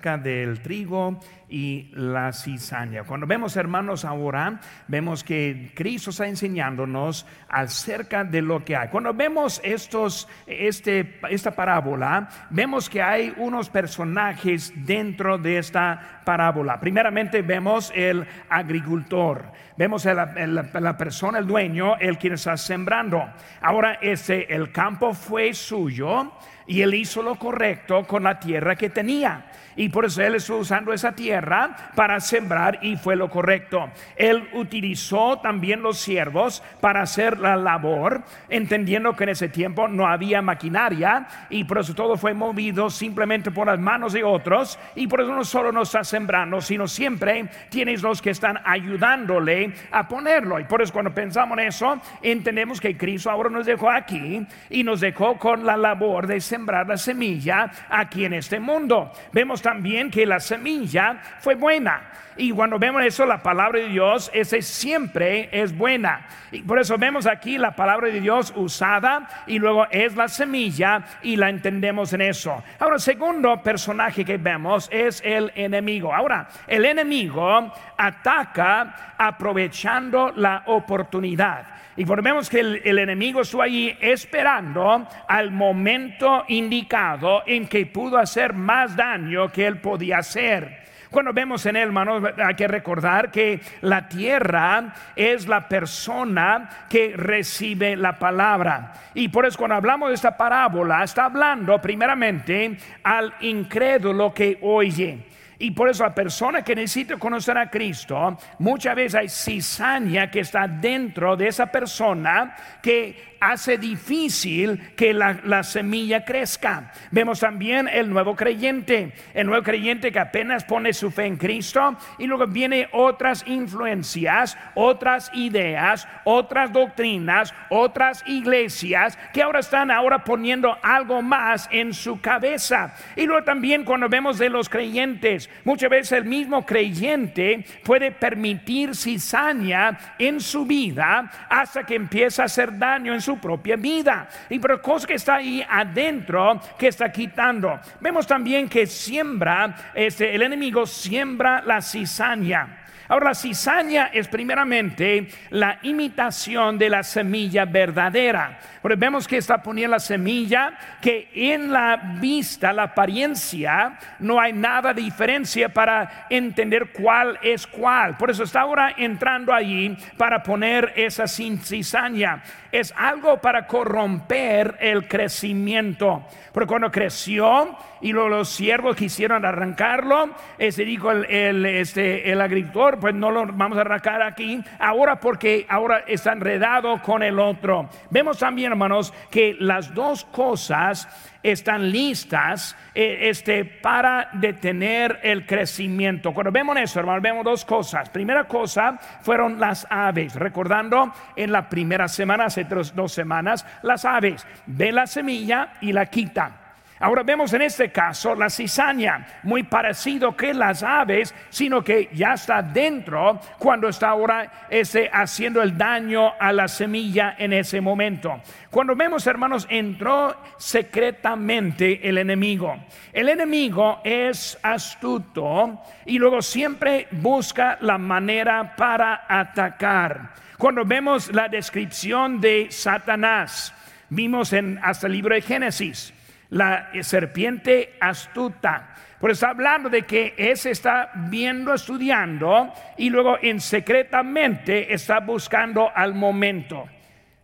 del trigo y la cizaña. Cuando vemos, hermanos, ahora, vemos que Cristo está enseñándonos acerca de lo que hay. Cuando vemos estos, este, esta parábola, vemos que hay unos personajes dentro de esta parábola. Primeramente vemos el agricultor, vemos la persona, el dueño, el quien está sembrando. Ahora, ese, el campo fue suyo y él hizo lo correcto con la tierra que tenía. Y por eso él estuvo usando esa tierra para sembrar y fue lo correcto. Él utilizó también los siervos para hacer la labor, entendiendo que en ese tiempo no había maquinaria y por eso todo fue movido simplemente por las manos de otros. Y por eso no solo no está sembrando, sino siempre tienes los que están ayudándole a ponerlo. Y por eso cuando pensamos en eso, entendemos que Cristo ahora nos dejó aquí y nos dejó con la labor de sembrar la semilla aquí en este mundo. Vemos también que la semilla fue buena. Y cuando vemos eso, la palabra de Dios, ese siempre es buena. Y por eso vemos aquí la palabra de Dios usada y luego es la semilla y la entendemos en eso. Ahora, segundo personaje que vemos es el enemigo. Ahora, el enemigo ataca aprovechando la oportunidad. Y vemos que el, enemigo estuvo ahí esperando al momento indicado en que pudo hacer más daño que él podía hacer. Cuando vemos en él, hermanos, hay que recordar que la tierra es la persona que recibe la palabra. Y por eso cuando hablamos de esta parábola, está hablando primeramente al incrédulo que oye. Y por eso la persona que necesita conocer a Cristo, muchas veces hay cizaña que está dentro de esa persona que hace difícil que la, semilla crezca. Vemos también el nuevo creyente, el nuevo creyente que apenas pone su fe en Cristo y luego viene otras influencias, otras ideas, otras doctrinas, otras iglesias que ahora están ahora poniendo algo más en su cabeza. Y luego también cuando vemos de los creyentes, muchas veces el mismo creyente puede permitir cizaña en su vida hasta que empieza a hacer daño en su propia vida. Y pero cosa que está ahí adentro que está quitando. Vemos también que siembra, este, el enemigo siembra la cizaña. Ahora, la cizaña es primeramente la imitación de la semilla verdadera. Porque vemos que está poniendo la semilla que en la vista, la apariencia, no hay nada de diferencia para entender cuál es cuál. Por eso está ahora entrando allí para poner esa cizaña. Es algo para corromper el crecimiento. Porque cuando creció y los siervos quisieron arrancarlo, ese dijo el, este, el agricultor, pues no lo vamos a arrancar aquí. Ahora porque ahora está enredado con el otro. Vemos también hermanos, que las dos cosas están listas eh, este, para detener el crecimiento. Cuando vemos eso, hermanos, vemos dos cosas. Primera cosa fueron las aves. Recordando en la primera semana, hace dos semanas, las aves ven la semilla y la quitan. Ahora vemos en este caso la cizaña, muy parecido que las aves, sino que ya está dentro cuando está ahora ese, haciendo el daño a la semilla en ese momento. Cuando vemos, hermanos, entró secretamente el enemigo. El enemigo es astuto y luego siempre busca la manera para atacar. Cuando vemos la descripción de Satanás, vimos en hasta el libro de Génesis la serpiente astuta. Por está hablando de que ese está viendo, estudiando y luego en secretamente está buscando al momento.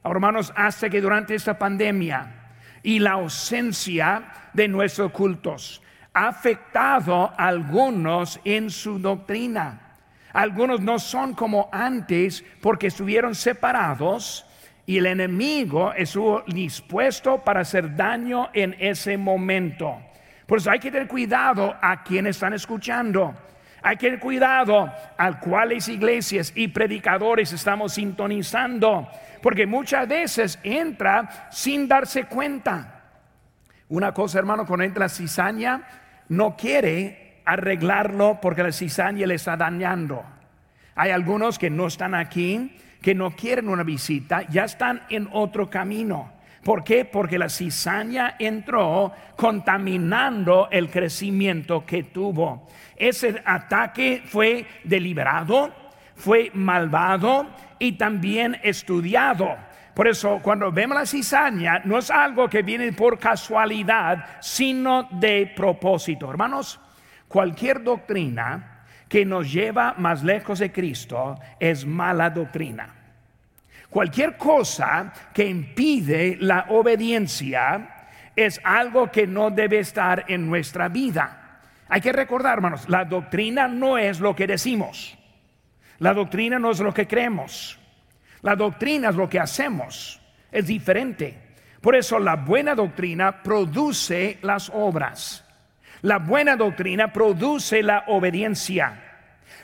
hermanos, hasta que durante esta pandemia y la ausencia de nuestros cultos ha afectado a algunos en su doctrina. Algunos no son como antes porque estuvieron separados y el enemigo estuvo dispuesto para hacer daño en ese momento. Por eso hay que tener cuidado a quienes están escuchando. Hay que tener cuidado a cuáles iglesias y predicadores estamos sintonizando. Porque muchas veces entra sin darse cuenta. Una cosa, hermano, cuando entra la cizaña, no quiere arreglarlo porque la cizaña le está dañando. Hay algunos que no están aquí que no quieren una visita ya están en otro camino. ¿Por qué? Porque la cizaña entró contaminando el crecimiento que tuvo. Ese ataque fue deliberado, fue malvado y también estudiado. Por eso cuando vemos la cizaña no es algo que viene por casualidad, sino de propósito. Hermanos, cualquier doctrina que nos lleva más lejos de Cristo es mala doctrina. Cualquier cosa que impide la obediencia es algo que no debe estar en nuestra vida. Hay que recordar, hermanos, la doctrina no es lo que decimos. La doctrina no es lo que creemos. La doctrina es lo que hacemos. Es diferente. Por eso la buena doctrina produce las obras. La buena doctrina produce la obediencia.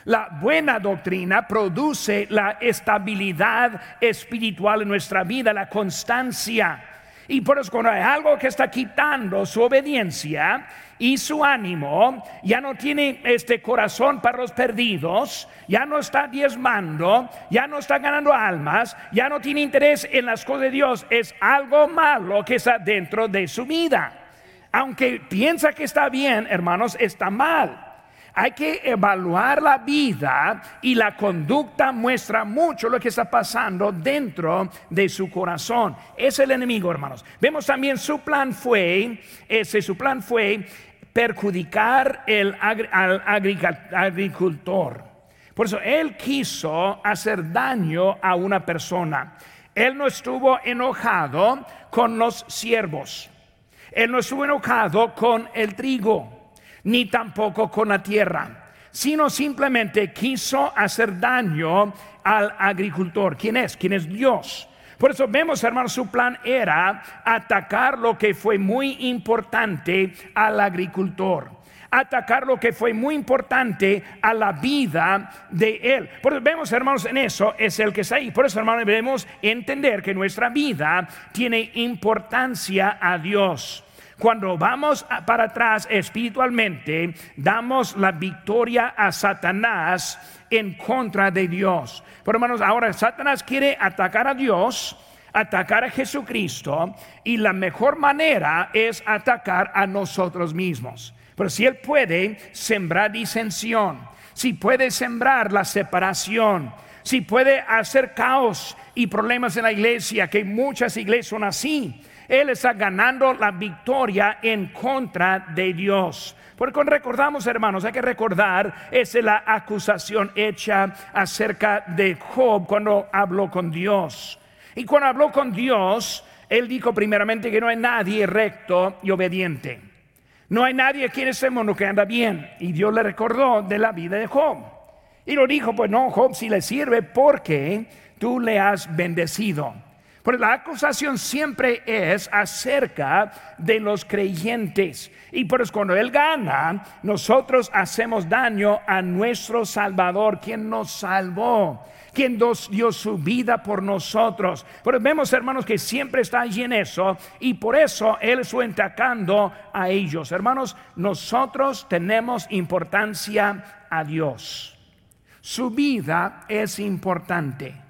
La buena doctrina produce la estabilidad espiritual en nuestra vida, la constancia. Y por eso cuando hay algo que está quitando su obediencia y su ánimo, ya no tiene este corazón para los perdidos, ya no está diezmando, ya no está ganando almas, ya no tiene interés en las cosas de Dios, es algo malo que está dentro de su vida. Aunque piensa que está bien, hermanos, está mal. Hay que evaluar la vida y la conducta muestra mucho lo que está pasando dentro de su corazón. Es el enemigo, hermanos. Vemos también su plan fue, ese su plan fue perjudicar el, al agricultor. Por eso él quiso hacer daño a una persona. Él no estuvo enojado con los siervos. Él no estuvo enojado con el trigo ni tampoco con la tierra, sino simplemente quiso hacer daño al agricultor. ¿Quién es? ¿Quién es Dios? Por eso vemos, hermanos, su plan era atacar lo que fue muy importante al agricultor atacar lo que fue muy importante a la vida de él. Por eso vemos, hermanos, en eso es el que está ahí. Por eso, hermanos, debemos entender que nuestra vida tiene importancia a Dios. Cuando vamos para atrás espiritualmente, damos la victoria a Satanás en contra de Dios. Pero hermanos, ahora Satanás quiere atacar a Dios, atacar a Jesucristo, y la mejor manera es atacar a nosotros mismos. Pero si él puede sembrar disensión, si puede sembrar la separación, si puede hacer caos y problemas en la iglesia, que muchas iglesias son así, él está ganando la victoria en contra de Dios. Porque recordamos, hermanos, hay que recordar, es la acusación hecha acerca de Job cuando habló con Dios. Y cuando habló con Dios, él dijo primeramente que no hay nadie recto y obediente. No hay nadie aquí en este mundo que anda bien. Y Dios le recordó de la vida de Job. Y lo dijo, pues no, Job si le sirve porque tú le has bendecido. Porque la acusación siempre es acerca de los creyentes. Y por eso cuando Él gana, nosotros hacemos daño a nuestro Salvador, quien nos salvó quien dio su vida por nosotros. Pero vemos, hermanos, que siempre está allí en eso y por eso Él está atacando a ellos. Hermanos, nosotros tenemos importancia a Dios. Su vida es importante.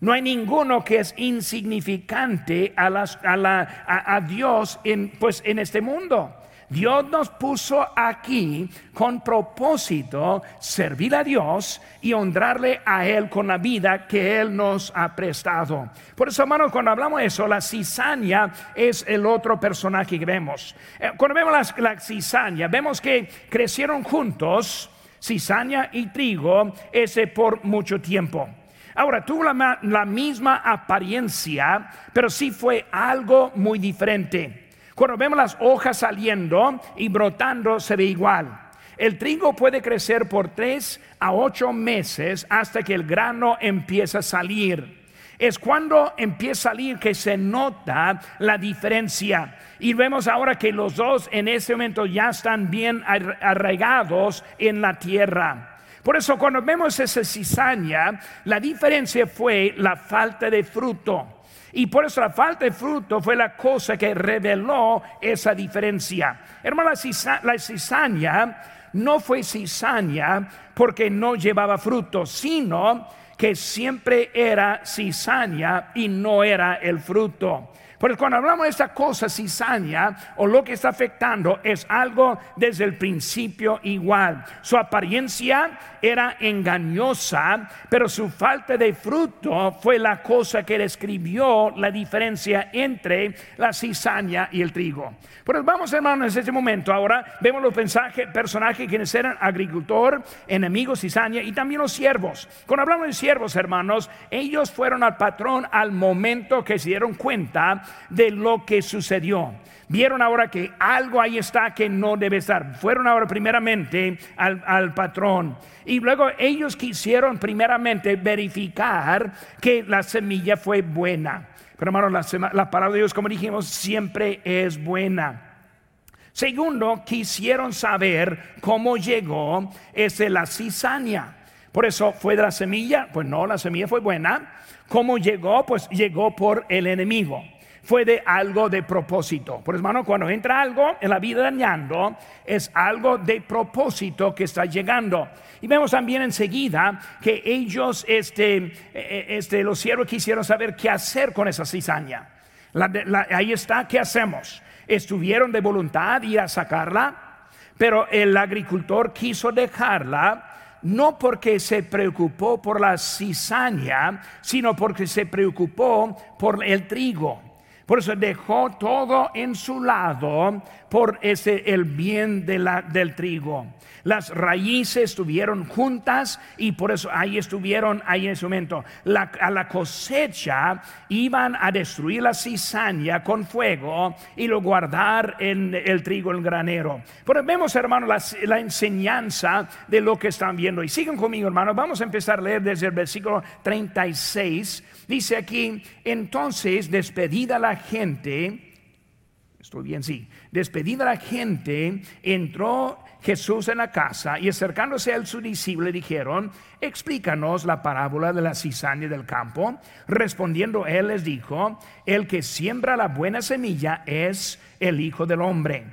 No hay ninguno que es insignificante a, a, Dios en, pues, en este mundo. Dios nos puso aquí con propósito servir a Dios y honrarle a Él con la vida que Él nos ha prestado. Por eso, hermanos, cuando hablamos de eso, la cizaña es el otro personaje que vemos. Eh, cuando vemos la, la cizaña, vemos que crecieron juntos, cizaña y trigo, ese por mucho tiempo. Ahora, tuvo la, misma apariencia, pero sí fue algo muy diferente. Cuando vemos las hojas saliendo y brotando, se ve igual. El trigo puede crecer por tres a ocho meses hasta que el grano empieza a salir. Es cuando empieza a salir que se nota la diferencia. Y vemos ahora que los dos en ese momento ya están bien arraigados en la tierra. Por eso cuando vemos esa cizaña, la diferencia fue la falta de fruto. Y por eso la falta de fruto fue la cosa que reveló esa diferencia. Hermano, la cizaña no fue cizaña porque no llevaba fruto, sino que siempre era cizaña y no era el fruto. Porque cuando hablamos de esta cosa cizaña o lo que está afectando es algo desde el principio igual. Su apariencia era engañosa, pero su falta de fruto fue la cosa que describió la diferencia entre la cizaña y el trigo. Pero vamos hermanos en este momento ahora vemos los personajes quienes eran agricultor, enemigos, cizaña y también los siervos. Cuando hablamos de siervos hermanos, ellos fueron al patrón al momento que se dieron cuenta de lo que sucedió. Vieron ahora que algo ahí está que no debe estar. Fueron ahora primeramente al, patrón. Y luego ellos quisieron primeramente verificar que la semilla fue buena. Pero hermano, la, la palabra de Dios, como dijimos, siempre es buena. Segundo, quisieron saber cómo llegó ese la cizaña. Por eso fue de la semilla, pues no, la semilla fue buena. ¿Cómo llegó? Pues llegó por el enemigo fue de algo de propósito. Por hermano, cuando entra algo en la vida dañando, es algo de propósito que está llegando. Y vemos también enseguida que ellos, este, eh, eh, este, los siervos quisieron saber qué hacer con esa cizaña. ahí está, ¿qué hacemos? Estuvieron de voluntad ir a sacarla, pero el agricultor quiso dejarla no porque se preocupó por la cizaña, sino porque se preocupó por el trigo. Por eso dejó todo en su lado por ese el bien de la, del trigo. Las raíces estuvieron juntas y por eso ahí estuvieron ahí en ese momento. a la cosecha iban a destruir la cizaña con fuego y lo guardar en el trigo, el granero. Pero vemos, hermano, la, la enseñanza de lo que están viendo. Y siguen conmigo, hermano. Vamos a empezar a leer desde el versículo 36 Dice aquí, entonces despedida la gente, estoy bien, sí, despedida la gente, entró Jesús en la casa y acercándose a su discípulo dijeron, explícanos la parábola de la cizaña del campo. Respondiendo él les dijo, el que siembra la buena semilla es el Hijo del Hombre.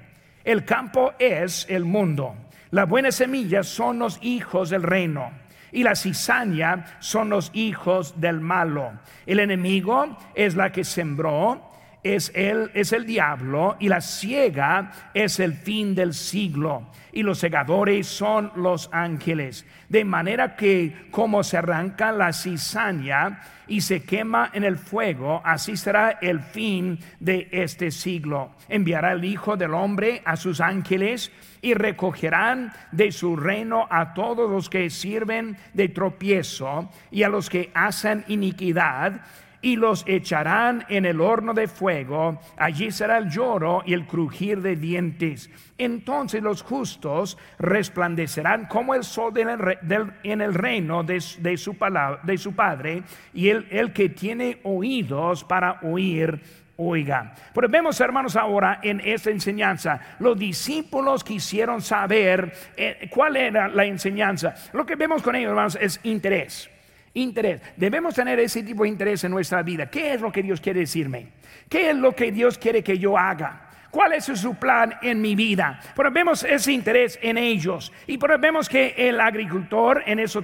El campo es el mundo. La buena semilla son los hijos del reino y la cizaña son los hijos del malo. El enemigo es la que sembró, es él, es el diablo, y la ciega es el fin del siglo, y los segadores son los ángeles. De manera que como se arranca la cizaña y se quema en el fuego, así será el fin de este siglo. Enviará el Hijo del Hombre a sus ángeles y recogerán de su reino a todos los que sirven de tropiezo y a los que hacen iniquidad y los echarán en el horno de fuego. Allí será el lloro y el crujir de dientes. Entonces los justos resplandecerán como el sol en el reino de, su, palabra, de su Padre. Y el, el que tiene oídos para oír, oiga. Pero vemos, hermanos, ahora en esta enseñanza, los discípulos quisieron saber eh, cuál era la enseñanza. Lo que vemos con ellos, hermanos, es interés. Interés. Debemos tener ese tipo de interés en nuestra vida. ¿Qué es lo que Dios quiere decirme? ¿Qué es lo que Dios quiere que yo haga? ¿Cuál es su plan en mi vida? Pero vemos ese interés en ellos. Y pero vemos que el agricultor, en esos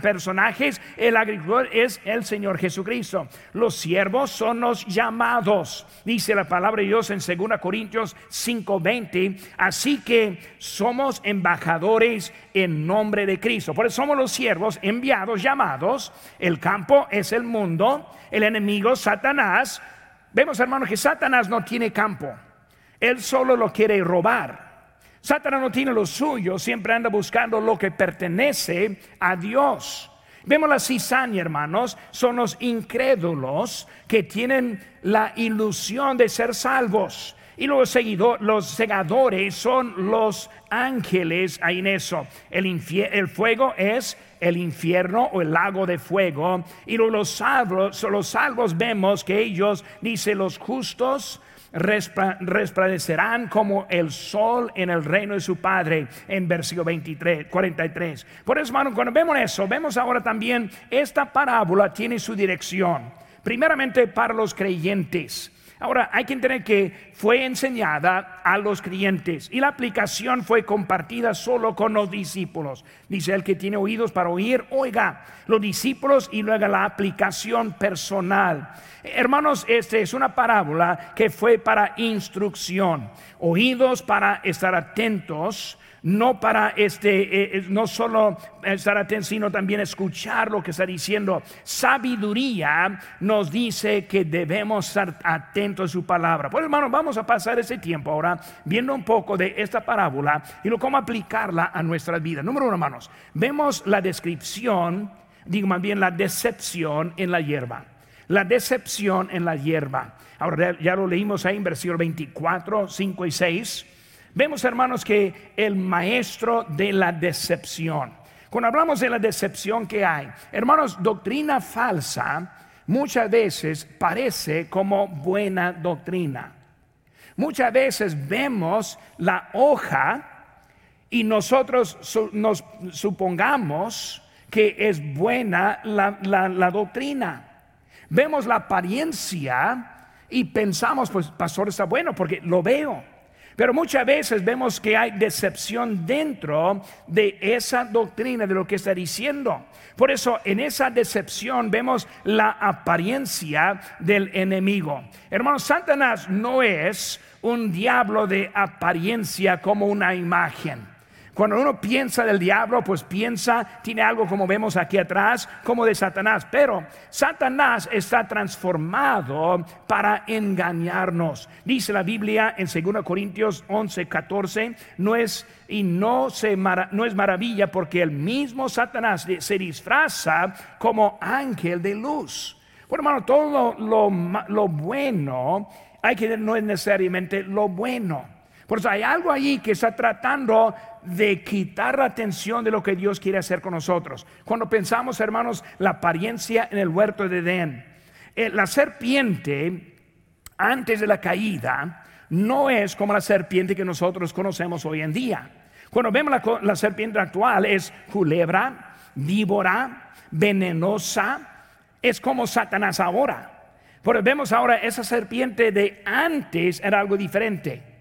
personajes, el agricultor es el Señor Jesucristo. Los siervos son los llamados. Dice la palabra de Dios en 2 Corintios 5:20. Así que somos embajadores en nombre de Cristo. Por eso somos los siervos enviados, llamados. El campo es el mundo. El enemigo, Satanás. Vemos, hermanos, que Satanás no tiene campo. Él solo lo quiere robar. Satanás no tiene lo suyo, siempre anda buscando lo que pertenece a Dios. Vemos la cizaña, hermanos, son los incrédulos que tienen la ilusión de ser salvos. Y los, los segadores son los ángeles ahí en eso. El, el, fuego es el infierno o el lago de fuego. Y los salvos, los salvos vemos que ellos, dice los justos, resplandecerán como el sol en el reino de su Padre, en versículo 23, 43. Por eso, hermano, cuando vemos eso, vemos ahora también esta parábola tiene su dirección. Primeramente para los creyentes. Ahora, hay que entender que fue enseñada a los creyentes y la aplicación fue compartida solo con los discípulos. Dice el que tiene oídos para oír, oiga, los discípulos y luego la aplicación personal. Hermanos, esta es una parábola que fue para instrucción, oídos para estar atentos no para este, eh, eh, no solo estar atentos, sino también escuchar lo que está diciendo. Sabiduría nos dice que debemos estar atentos a su palabra. Pues hermanos, vamos a pasar ese tiempo ahora viendo un poco de esta parábola y cómo aplicarla a nuestra vida. Número uno, hermanos, vemos la descripción, digo más bien la decepción en la hierba. La decepción en la hierba. Ahora ya lo leímos ahí en versículo 24, 5 y 6 Vemos, hermanos, que el maestro de la decepción. Cuando hablamos de la decepción que hay, hermanos, doctrina falsa muchas veces parece como buena doctrina. Muchas veces vemos la hoja y nosotros nos supongamos que es buena la, la doctrina. Vemos la apariencia y pensamos, pues pastor está bueno porque lo veo. Pero muchas veces vemos que hay decepción dentro de esa doctrina, de lo que está diciendo. Por eso en esa decepción vemos la apariencia del enemigo. Hermanos, Satanás no es un diablo de apariencia como una imagen. Cuando uno piensa del diablo, pues piensa, tiene algo como vemos aquí atrás, como de Satanás. Pero Satanás está transformado para engañarnos. Dice la Biblia en 2 Corintios 11, 14, no es y no, se no es maravilla porque el mismo Satanás se disfraza como ángel de luz. Bueno, hermano, todo lo, lo bueno hay que no es necesariamente lo bueno. Por eso hay algo ahí que está tratando de quitar la atención de lo que Dios quiere hacer con nosotros. Cuando pensamos, hermanos, la apariencia en el huerto de Edén, eh, la serpiente antes de la caída no es como la serpiente que nosotros conocemos hoy en día. Cuando vemos la, la serpiente actual es culebra, víbora, venenosa, es como Satanás ahora. Pero vemos ahora esa serpiente de antes era algo diferente.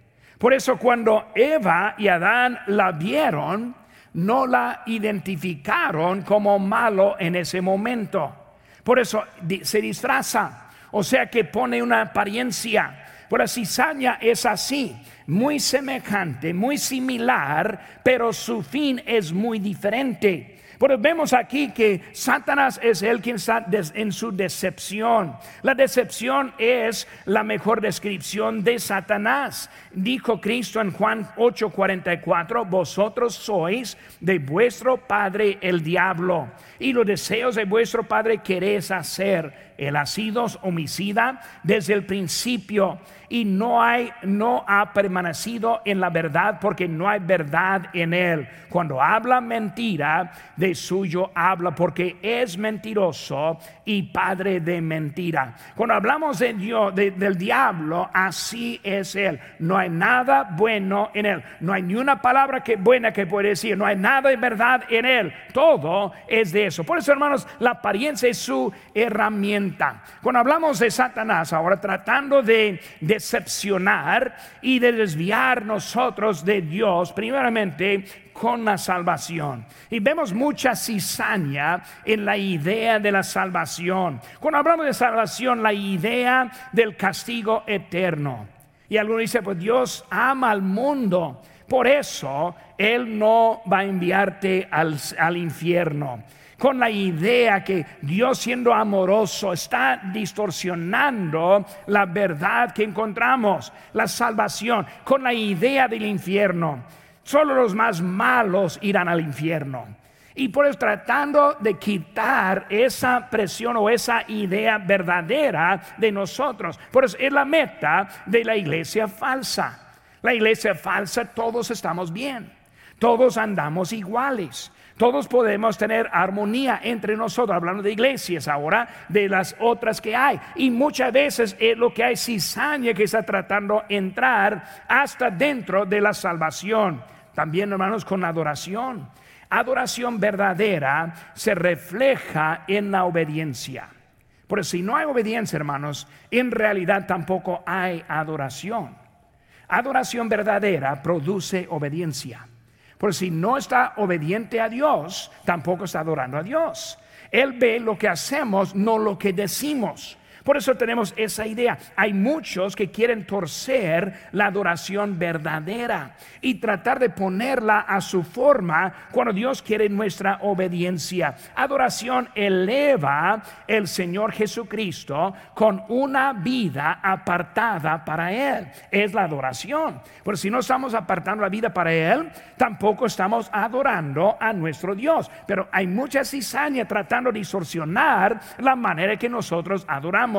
Por eso cuando Eva y Adán la vieron, no la identificaron como malo en ese momento. Por eso se disfraza, o sea que pone una apariencia. Por la cizaña es así, muy semejante, muy similar, pero su fin es muy diferente. Vemos aquí que Satanás es el quien está en su decepción. La decepción es la mejor descripción de Satanás. Dijo Cristo en Juan 8:44, vosotros sois de vuestro padre el diablo y los deseos de vuestro padre queréis hacer. Él ha sido homicida desde el principio y no hay no ha permanecido en la verdad porque no hay verdad en él. Cuando habla mentira, de suyo habla porque es mentiroso y padre de mentira. Cuando hablamos de Dios, del diablo, así es él. No hay nada bueno en él. No hay ni una palabra que buena que puede decir. No hay nada de verdad en él. Todo es de eso. Por eso, hermanos, la apariencia es su herramienta. Cuando hablamos de Satanás, ahora tratando de y de desviar nosotros de Dios, primeramente con la salvación. Y vemos mucha cizaña en la idea de la salvación. Cuando hablamos de salvación, la idea del castigo eterno. Y algunos dicen, pues Dios ama al mundo, por eso Él no va a enviarte al, al infierno con la idea que Dios siendo amoroso está distorsionando la verdad que encontramos, la salvación, con la idea del infierno. Solo los más malos irán al infierno. Y por eso tratando de quitar esa presión o esa idea verdadera de nosotros. Por eso es la meta de la iglesia falsa. La iglesia falsa, todos estamos bien. Todos andamos iguales. Todos podemos tener armonía entre nosotros, hablando de iglesias ahora, de las otras que hay. Y muchas veces es lo que hay cizaña que está tratando de entrar hasta dentro de la salvación. También, hermanos, con adoración. Adoración verdadera se refleja en la obediencia. Porque si no hay obediencia, hermanos, en realidad tampoco hay adoración. Adoración verdadera produce obediencia. Porque si no está obediente a Dios, tampoco está adorando a Dios. Él ve lo que hacemos, no lo que decimos. Por eso tenemos esa idea. Hay muchos que quieren torcer la adoración verdadera y tratar de ponerla a su forma cuando Dios quiere nuestra obediencia. Adoración eleva el Señor Jesucristo con una vida apartada para Él. Es la adoración. Pero si no estamos apartando la vida para Él, tampoco estamos adorando a nuestro Dios. Pero hay mucha cizaña tratando de distorsionar la manera que nosotros adoramos.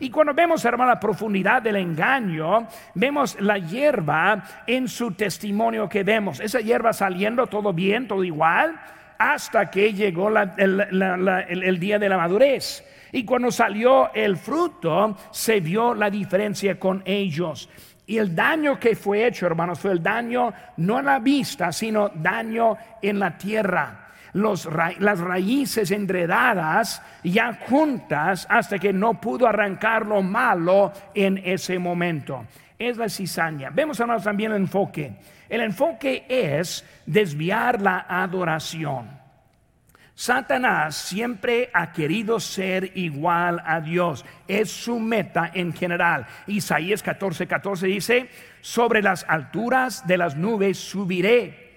Y cuando vemos, hermano, la profundidad del engaño, vemos la hierba en su testimonio que vemos. Esa hierba saliendo todo bien, todo igual, hasta que llegó el, día de la madurez. Y cuando salió el fruto, se vio la diferencia con ellos. Y el daño que fue hecho, hermanos, fue el daño no en la vista, sino daño en la tierra las raíces enredadas ya juntas hasta que no pudo arrancar lo malo en ese momento. Es la cizaña. Vemos hermanos también el enfoque. El enfoque es desviar la adoración. Satanás siempre ha querido ser igual a Dios. Es su meta en general. Isaías 14, 14 dice, sobre las alturas de las nubes subiré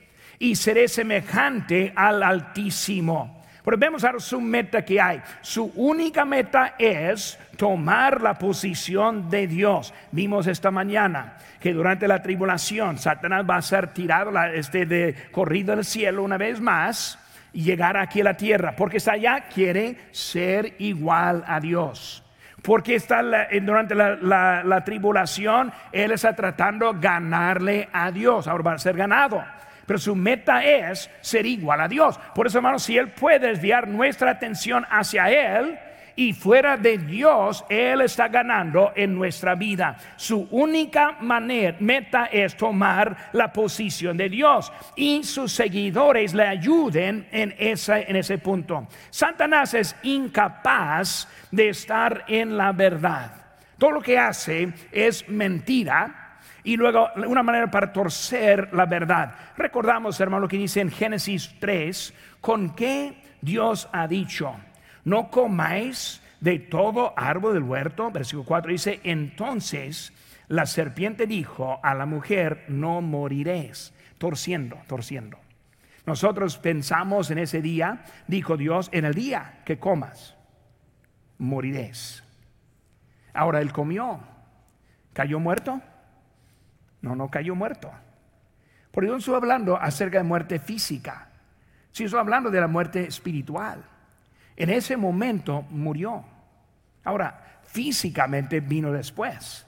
y seré semejante al Altísimo. Vemos ahora su meta que hay. Su única meta es tomar la posición de Dios. Vimos esta mañana que durante la tribulación Satanás va a ser tirado este de corrido al cielo una vez más y llegar aquí a la tierra, porque está allá quiere ser igual a Dios. Porque está durante la, la tribulación, él está tratando ganarle a Dios. Ahora va a ser ganado pero su meta es ser igual a Dios. Por eso, hermanos, si Él puede desviar nuestra atención hacia Él, y fuera de Dios, Él está ganando en nuestra vida. Su única manera, meta es tomar la posición de Dios y sus seguidores le ayuden en, en ese punto. Satanás es incapaz de estar en la verdad. Todo lo que hace es mentira y luego una manera para torcer la verdad. Recordamos, hermano, lo que dice en Génesis 3, con qué Dios ha dicho, no comáis de todo árbol del huerto. Versículo 4 dice, entonces la serpiente dijo a la mujer, no moriréis, torciendo, torciendo. Nosotros pensamos en ese día, dijo Dios, en el día que comas, moriréis. Ahora él comió, cayó muerto. No, no cayó muerto. Porque yo no estoy hablando acerca de muerte física, sino estoy hablando de la muerte espiritual. En ese momento murió. Ahora, físicamente vino después.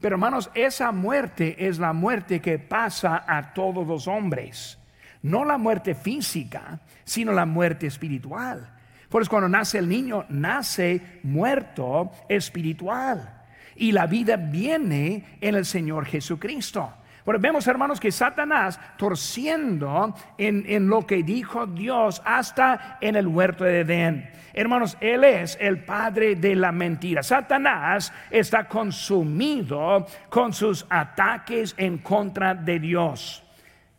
Pero hermanos, esa muerte es la muerte que pasa a todos los hombres. No la muerte física, sino la muerte espiritual. Por eso cuando nace el niño, nace muerto espiritual y la vida viene en el Señor Jesucristo. Vemos, hermanos, que Satanás, torciendo en, lo que dijo Dios hasta en el huerto de Edén. Hermanos, Él es el padre de la mentira. Satanás está consumido con sus ataques en contra de Dios.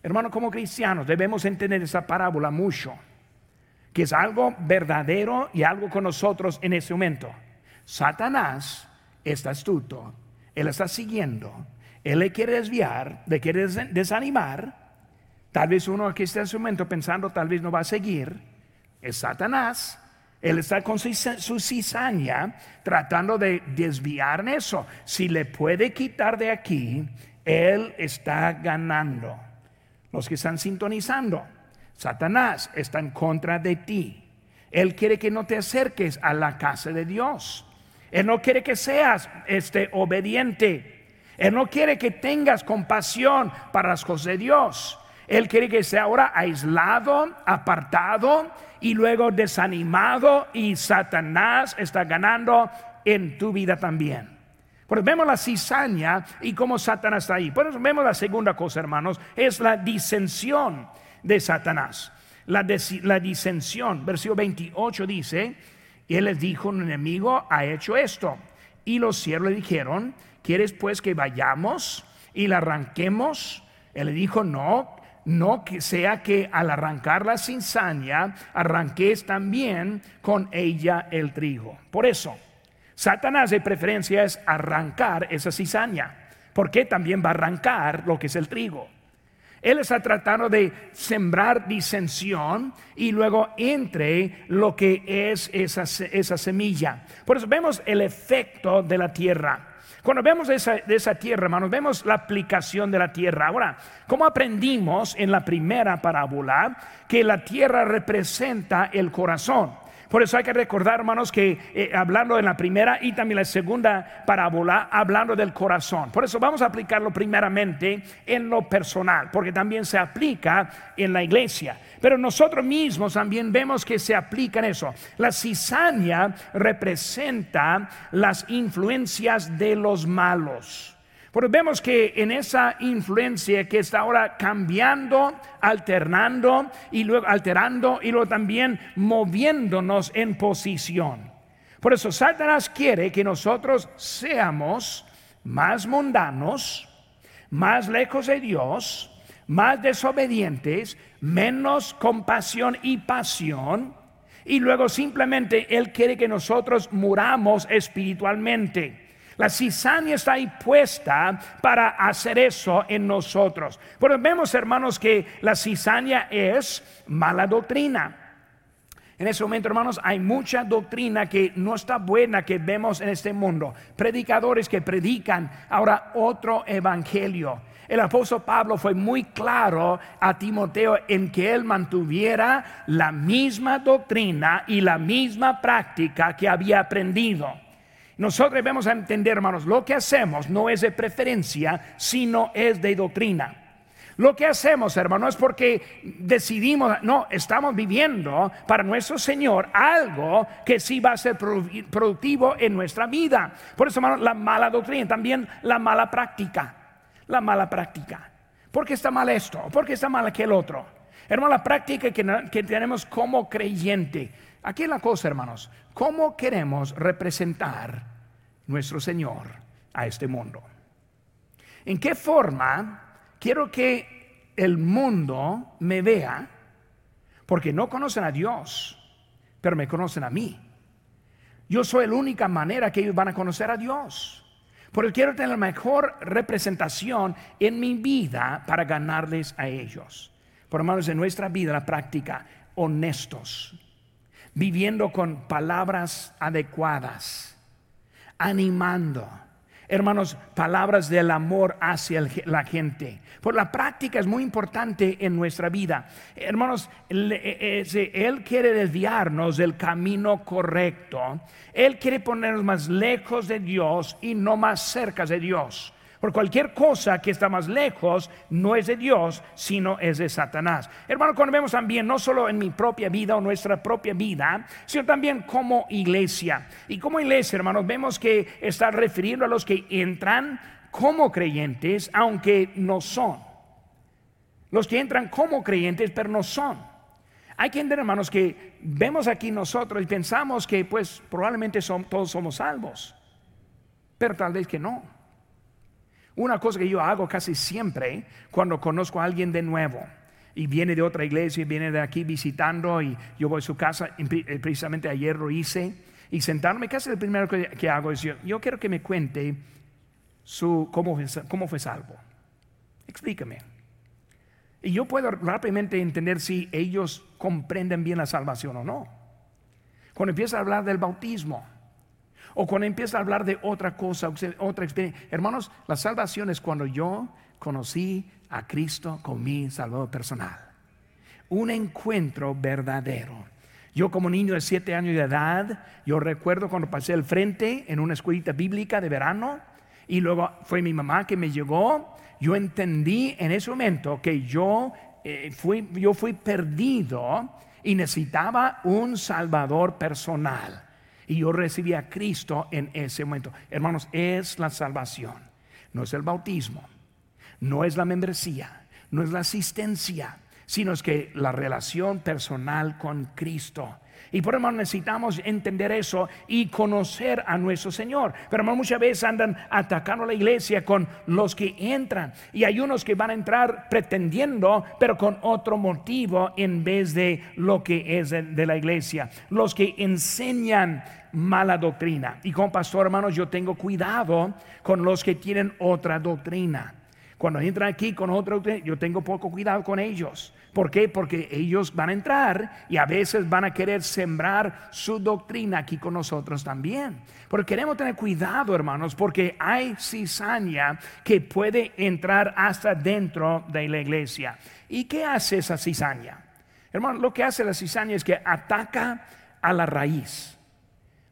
Hermanos, como cristianos debemos entender esa parábola mucho, que es algo verdadero y algo con nosotros en ese momento. Satanás está astuto, él está siguiendo, él le quiere desviar, le quiere desanimar. Tal vez uno que esté en su momento pensando, tal vez no va a seguir, es Satanás. Él está con su, cizaña tratando de desviar eso. Si le puede quitar de aquí, él está ganando. Los que están sintonizando, Satanás está en contra de ti. Él quiere que no te acerques a la casa de Dios. Él no quiere que seas este, obediente. Él no quiere que tengas compasión para las cosas de Dios. Él quiere que sea ahora aislado, apartado y luego desanimado y Satanás está ganando en tu vida también. Pues vemos la cizaña y cómo Satanás está ahí. Pues vemos la segunda cosa, hermanos, es la disensión de Satanás. La, la disensión, versículo 28 dice, Y él les dijo, un enemigo ha hecho esto. Y los siervos le dijeron, ¿quieres pues que vayamos y la arranquemos? Él le dijo, no, no que sea que al arrancar la cizaña arranques también con ella el trigo. Por eso, Satanás de preferencia es arrancar esa cizaña, porque también va a arrancar lo que es el trigo. Él está tratando de sembrar disensión y luego entre lo que es esa, esa semilla. Por eso vemos el efecto de la tierra. Cuando vemos esa, esa tierra, hermanos, vemos la aplicación de la tierra. Ahora, ¿cómo aprendimos en la primera parábola que la tierra representa el corazón? Por eso hay que recordar, hermanos, que eh, hablando en la primera y también la segunda parábola, hablando del corazón. Por eso vamos a aplicarlo primeramente en lo personal, porque también se aplica en la iglesia. Pero nosotros mismos también vemos que se aplica en eso. La cizaña representa las influencias de los malos. Porque vemos que en esa influencia que está ahora cambiando, alternando y luego alterando y luego también moviéndonos en posición. Por eso Satanás quiere que nosotros seamos más mundanos, más lejos de Dios, más desobedientes, menos compasión y pasión. Y luego simplemente Él quiere que nosotros muramos espiritualmente. La cizaña está ahí puesta para hacer eso en nosotros. Pero vemos, hermanos, que la cizaña es mala doctrina. En ese momento, hermanos, hay mucha doctrina que no está buena que vemos en este mundo. Predicadores que predican ahora otro evangelio. El apóstol Pablo fue muy claro a Timoteo en que él mantuviera la misma doctrina y la misma práctica que había aprendido. Nosotros debemos entender, hermanos, lo que hacemos no es de preferencia, sino es de doctrina. Lo que hacemos, hermanos, es porque decidimos, no, estamos viviendo para nuestro Señor algo que sí va a ser productivo en nuestra vida. Por eso, hermanos, la mala doctrina, también la mala práctica. La mala práctica. ¿Por qué está mal esto? ¿Por qué está mal aquel otro? Hermano, la práctica que, tenemos como creyente. Aquí es la cosa, hermanos. ¿Cómo queremos representar nuestro Señor a este mundo? ¿En qué forma quiero que el mundo me vea? Porque no conocen a Dios, pero me conocen a mí. Yo soy la única manera que ellos van a conocer a Dios. Porque quiero tener la mejor representación en mi vida para ganarles a ellos. Hermanos, en nuestra vida, la práctica, honestos, viviendo con palabras adecuadas, animando. Hermanos, palabras del amor hacia la gente. Por la práctica es muy importante en nuestra vida. Hermanos, e, Él quiere desviarnos del camino correcto. Él quiere ponernos más lejos de Dios y no más cerca de Dios. Por cualquier cosa que está más lejos no es de Dios, sino es de Satanás. Hermano, cuando vemos también, no solo en mi propia vida o nuestra propia vida, sino también como iglesia. Y como iglesia, hermanos, vemos que está refiriendo a los que entran como creyentes, aunque no son. Los que entran como creyentes, pero no son. Hay que entender, hermanos, que vemos aquí nosotros y pensamos que pues probablemente todos somos salvos, pero tal vez que no. Una cosa que yo hago casi siempre cuando conozco a alguien de nuevo y viene de otra iglesia, y viene de aquí visitando y yo voy a su casa, eh, precisamente ayer lo hice, y sentarme, casi lo primero que hago es yo, yo quiero que me cuente su, cómo, cómo fue salvo. Explícame. Y yo puedo rápidamente entender si ellos comprenden bien la salvación o no. Cuando empieza a hablar del bautismo, o cuando empieza a hablar de otra cosa, otra experiencia. Hermanos, la salvación es cuando yo conocí a Cristo con mi Salvador personal. Un encuentro verdadero. Yo como niño de siete años de edad, yo recuerdo cuando pasé al frente en una escuelita bíblica de verano y luego fue mi mamá que me llegó. Yo entendí en ese momento que yo, eh, fui, yo fui perdido y necesitaba un salvador personal. Y yo recibí a Cristo en ese momento. Hermanos, es la salvación. No es el bautismo. No es la membresía. No es la asistencia. sino es que la relación personal con Cristo. Y por eso necesitamos entender eso y conocer a nuestro Señor. Pero muchas veces andan atacando la iglesia con los que entran. Y hay unos que van a entrar pretendiendo, pero con otro motivo en vez de lo que es de la iglesia. Los que enseñan mala doctrina. Y como pastor, hermanos, yo tengo cuidado con los que tienen otra doctrina. Cuando entran aquí con otra doctrina, yo tengo poco cuidado con ellos. ¿Por qué? Porque ellos van a entrar y a veces van a querer sembrar su doctrina aquí con nosotros también. Pero queremos tener cuidado, hermanos, porque hay cizaña que puede entrar hasta dentro de la iglesia. ¿Y qué hace esa cizaña? Hermano, lo que hace la cizaña es que ataca a la raíz.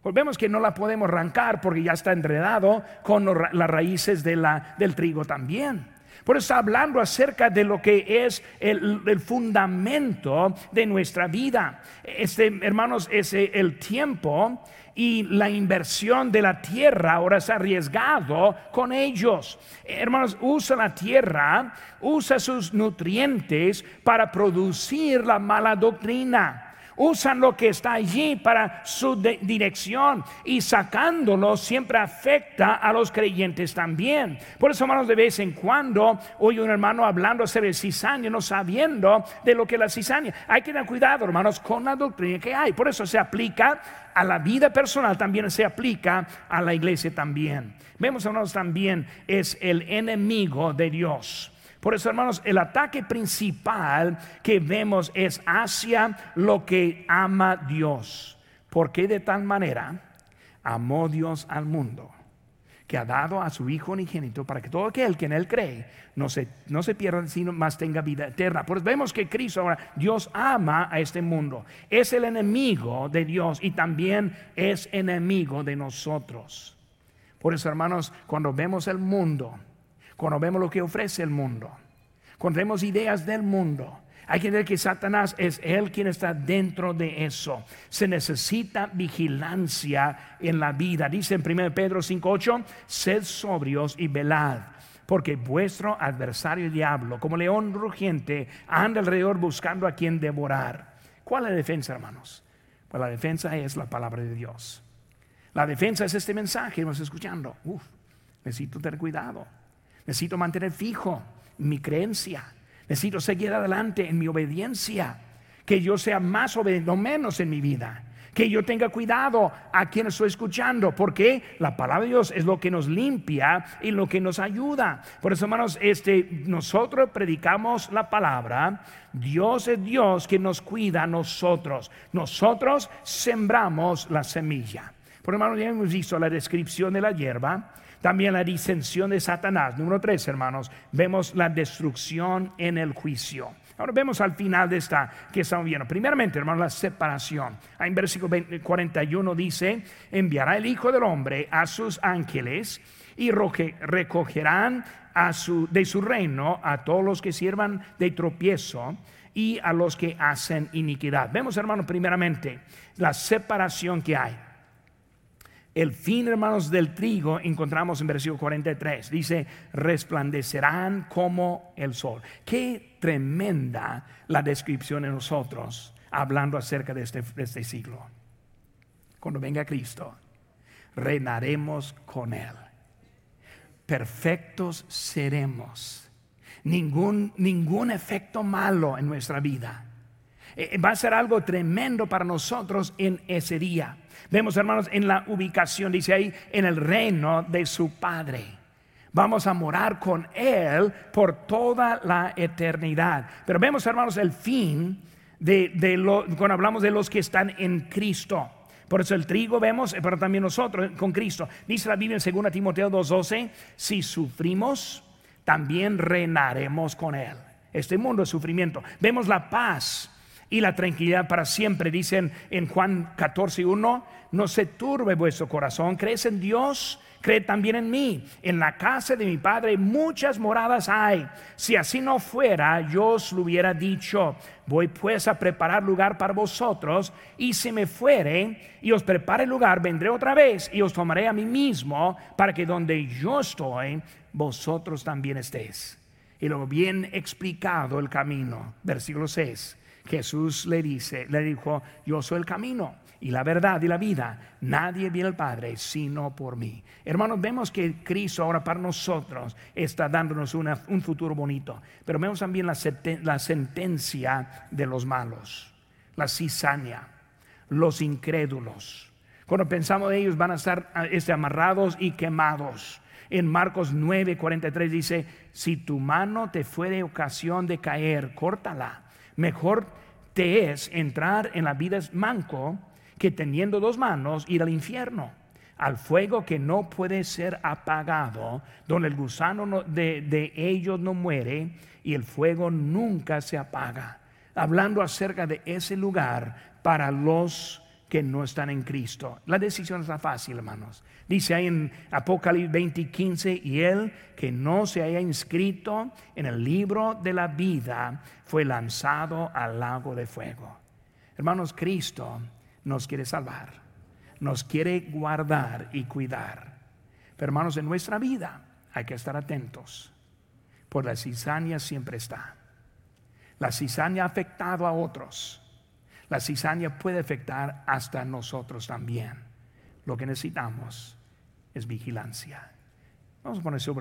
Pues vemos que no la podemos arrancar porque ya está enredado con las raíces del trigo también. Por eso está hablando acerca de lo que es el, fundamento de nuestra vida. Este, hermanos, es el tiempo y la inversión de la tierra ahora es arriesgado con ellos. Hermanos, usa la tierra, usa sus nutrientes para producir la mala doctrina usan lo que está allí para su dirección y sacándolo siempre afecta a los creyentes también. Por eso, hermanos, de vez en cuando oye un hermano hablando sobre cizaña, no sabiendo de lo que es la cizaña. Hay que tener cuidado, hermanos, con la doctrina que hay. Por eso se aplica a la vida personal, también se aplica a la iglesia también. Vemos, hermanos, también es el enemigo de Dios. Por eso, hermanos, el ataque principal que vemos es hacia lo que ama Dios. Porque de tal manera amó Dios al mundo que ha dado a su Hijo unigénito para que todo aquel que en Él cree no se, no se pierda, sino más tenga vida eterna. Pues vemos que Cristo ahora, Dios ama a este mundo. Es el enemigo de Dios y también es enemigo de nosotros. Por eso, hermanos, cuando vemos el mundo, cuando vemos lo que ofrece el mundo, cuando vemos ideas del mundo, hay que ver que Satanás es él quien está dentro de eso. Se necesita vigilancia en la vida. Dice en 1 Pedro 5:8, sed sobrios y velad, porque vuestro adversario diablo, como león rugiente, anda alrededor buscando a quien devorar. ¿Cuál es la defensa, hermanos? Pues la defensa es la palabra de Dios. La defensa es este mensaje que estamos escuchando. Uf, necesito tener cuidado. Necesito mantener fijo mi creencia. Necesito seguir adelante en mi obediencia. Que yo sea más obediente, no menos en mi vida. Que yo tenga cuidado a quien estoy escuchando, porque la palabra de Dios es lo que nos limpia y lo que nos ayuda. Por eso, hermanos, este, nosotros predicamos la palabra. Dios es Dios que nos cuida a nosotros. Nosotros sembramos la semilla. Por hermanos, ya hemos visto la descripción de la hierba. También la disensión de Satanás. Número tres, hermanos, vemos la destrucción en el juicio. Ahora vemos al final de esta que estamos viendo. Primeramente, hermanos, la separación. En versículo 41 dice, enviará el Hijo del Hombre a sus ángeles y recogerán de su reino a todos los que sirvan de tropiezo y a los que hacen iniquidad. Vemos, hermanos, primeramente la separación que hay. El fin, hermanos, del trigo encontramos en versículo 43. Dice, resplandecerán como el sol. Qué tremenda la descripción de nosotros hablando acerca de este, de este siglo. Cuando venga Cristo, reinaremos con Él. Perfectos seremos. Ningún, ningún efecto malo en nuestra vida. Eh, va a ser algo tremendo para nosotros en ese día. Vemos, hermanos, en la ubicación, dice ahí, en el reino de su Padre. Vamos a morar con Él por toda la eternidad. Pero vemos, hermanos, el fin de, de lo, cuando hablamos de los que están en Cristo. Por eso el trigo vemos, pero también nosotros con Cristo. Dice la Biblia en 2 Timoteo 2:12, si sufrimos, también reinaremos con Él. Este mundo es sufrimiento. Vemos la paz y la tranquilidad para siempre. Dicen en Juan 14, 1, no se turbe vuestro corazón, crees en Dios, cree también en mí. En la casa de mi Padre muchas moradas hay. Si así no fuera, yo os lo hubiera dicho. Voy pues a preparar lugar para vosotros, y si me fuere y os prepare lugar, vendré otra vez y os tomaré a mí mismo, para que donde yo estoy, vosotros también estéis. y luego bien explicado el camino. Versículo 6. Jesús le dice, le dijo, yo soy el camino y la verdad y la vida. Nadie viene al Padre sino por mí. Hermanos, vemos que Cristo ahora para nosotros está dándonos un futuro bonito, pero vemos también la, sentencia de los malos, la cizaña, los incrédulos. Cuando pensamos de ellos van a estar este, amarrados y quemados. En Marcos 9, 43 dice, si tu mano te fue de ocasión de caer, córtala. Mejor te es entrar en la vida manco que teniendo dos manos ir al infierno, al fuego que no puede ser apagado, donde el gusano de, de ellos no muere y el fuego nunca se apaga. Hablando acerca de ese lugar para los que no están en Cristo. La decisión está fácil, hermanos. Dice ahí en Apocalipsis 20, 15, y él que no se haya inscrito en el libro de la vida fue lanzado al lago de fuego. Hermanos, Cristo nos quiere salvar, nos quiere guardar y cuidar. Pero hermanos, en nuestra vida hay que estar atentos, por la cizaña siempre está. La cizaña ha afectado a otros la cizaña puede afectar hasta nosotros también. Lo que necesitamos es vigilancia. Vamos a poner sobre